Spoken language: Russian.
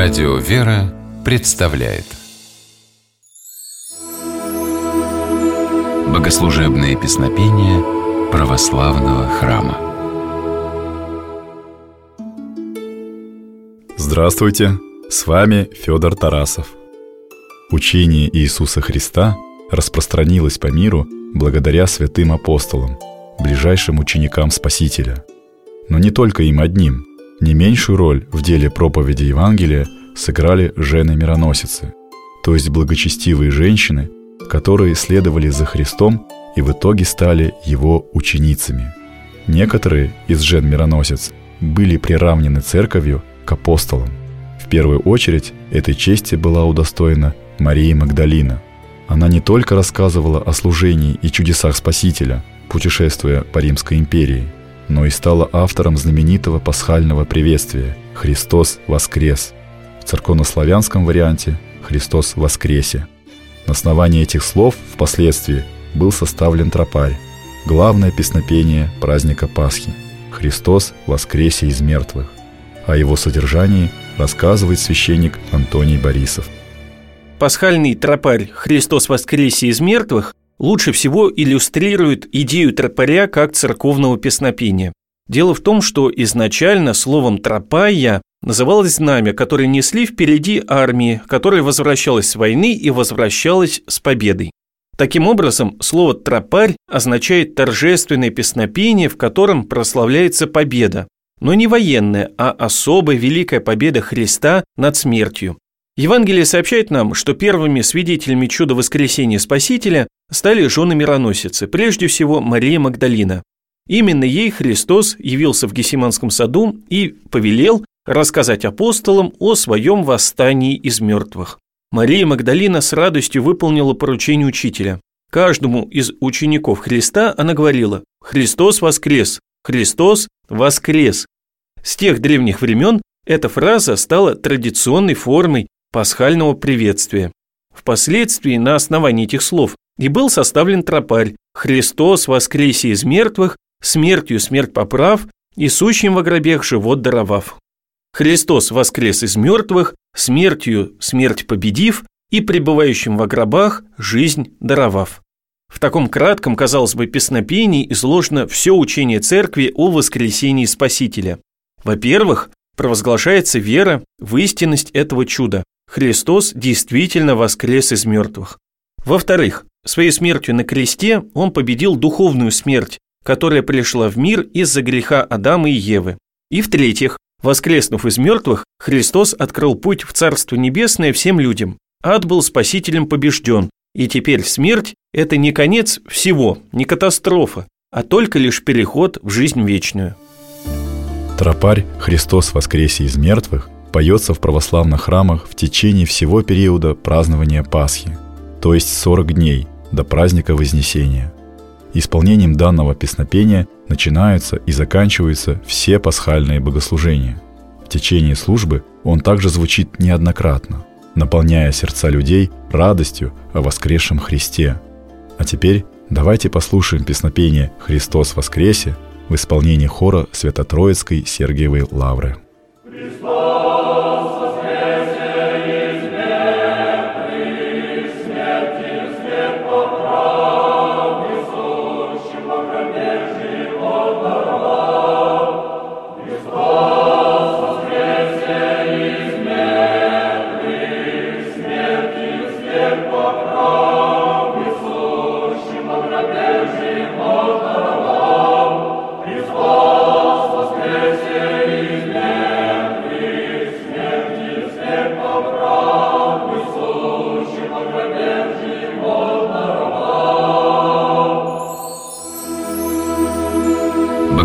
Радио «Вера» представляет Богослужебные песнопения православного храма Здравствуйте! С вами Федор Тарасов. Учение Иисуса Христа распространилось по миру благодаря святым апостолам, ближайшим ученикам Спасителя. Но не только им одним – не меньшую роль в деле проповеди Евангелия сыграли жены-мироносицы, то есть благочестивые женщины, которые следовали за Христом и в итоге стали его ученицами. Некоторые из жен-мироносец были приравнены церковью к апостолам. В первую очередь этой чести была удостоена Мария Магдалина. Она не только рассказывала о служении и чудесах Спасителя, путешествуя по Римской империи – но и стала автором знаменитого пасхального приветствия «Христос воскрес». В церковнославянском варианте «Христос воскресе». На основании этих слов впоследствии был составлен тропарь, главное песнопение праздника Пасхи «Христос воскресе из мертвых». О его содержании рассказывает священник Антоний Борисов. Пасхальный тропарь «Христос воскресе из мертвых» лучше всего иллюстрирует идею тропаря как церковного песнопения. Дело в том, что изначально словом «тропая» называлось знамя, которое несли впереди армии, которая возвращалась с войны и возвращалась с победой. Таким образом, слово «тропарь» означает торжественное песнопение, в котором прославляется победа, но не военная, а особая великая победа Христа над смертью. Евангелие сообщает нам, что первыми свидетелями чуда воскресения Спасителя стали жены мироносицы, прежде всего Мария Магдалина. Именно ей Христос явился в Гесиманском саду и повелел рассказать апостолам о своем восстании из мертвых. Мария Магдалина с радостью выполнила поручение учителя. Каждому из учеников Христа она говорила «Христос воскрес! Христос воскрес!». С тех древних времен эта фраза стала традиционной формой пасхального приветствия. Впоследствии на основании этих слов и был составлен тропарь «Христос воскресе из мертвых, смертью смерть поправ и сущим во гробех живот даровав». Христос воскрес из мертвых, смертью смерть победив и пребывающим во гробах жизнь даровав. В таком кратком, казалось бы, песнопении изложено все учение церкви о воскресении Спасителя. Во-первых, провозглашается вера в истинность этого чуда. Христос действительно воскрес из мертвых. Во-вторых, своей смертью на кресте он победил духовную смерть, которая пришла в мир из-за греха Адама и Евы. И в-третьих, воскреснув из мертвых, Христос открыл путь в Царство Небесное всем людям. Ад был спасителем побежден, и теперь смерть – это не конец всего, не катастрофа, а только лишь переход в жизнь вечную. Тропарь «Христос воскресе из мертвых» поется в православных храмах в течение всего периода празднования Пасхи, то есть 40 дней до праздника Вознесения. Исполнением данного песнопения начинаются и заканчиваются все пасхальные богослужения. В течение службы он также звучит неоднократно, наполняя сердца людей радостью о воскресшем Христе. А теперь давайте послушаем песнопение «Христос воскресе» в исполнении хора Свято-Троицкой Сергиевой Лавры.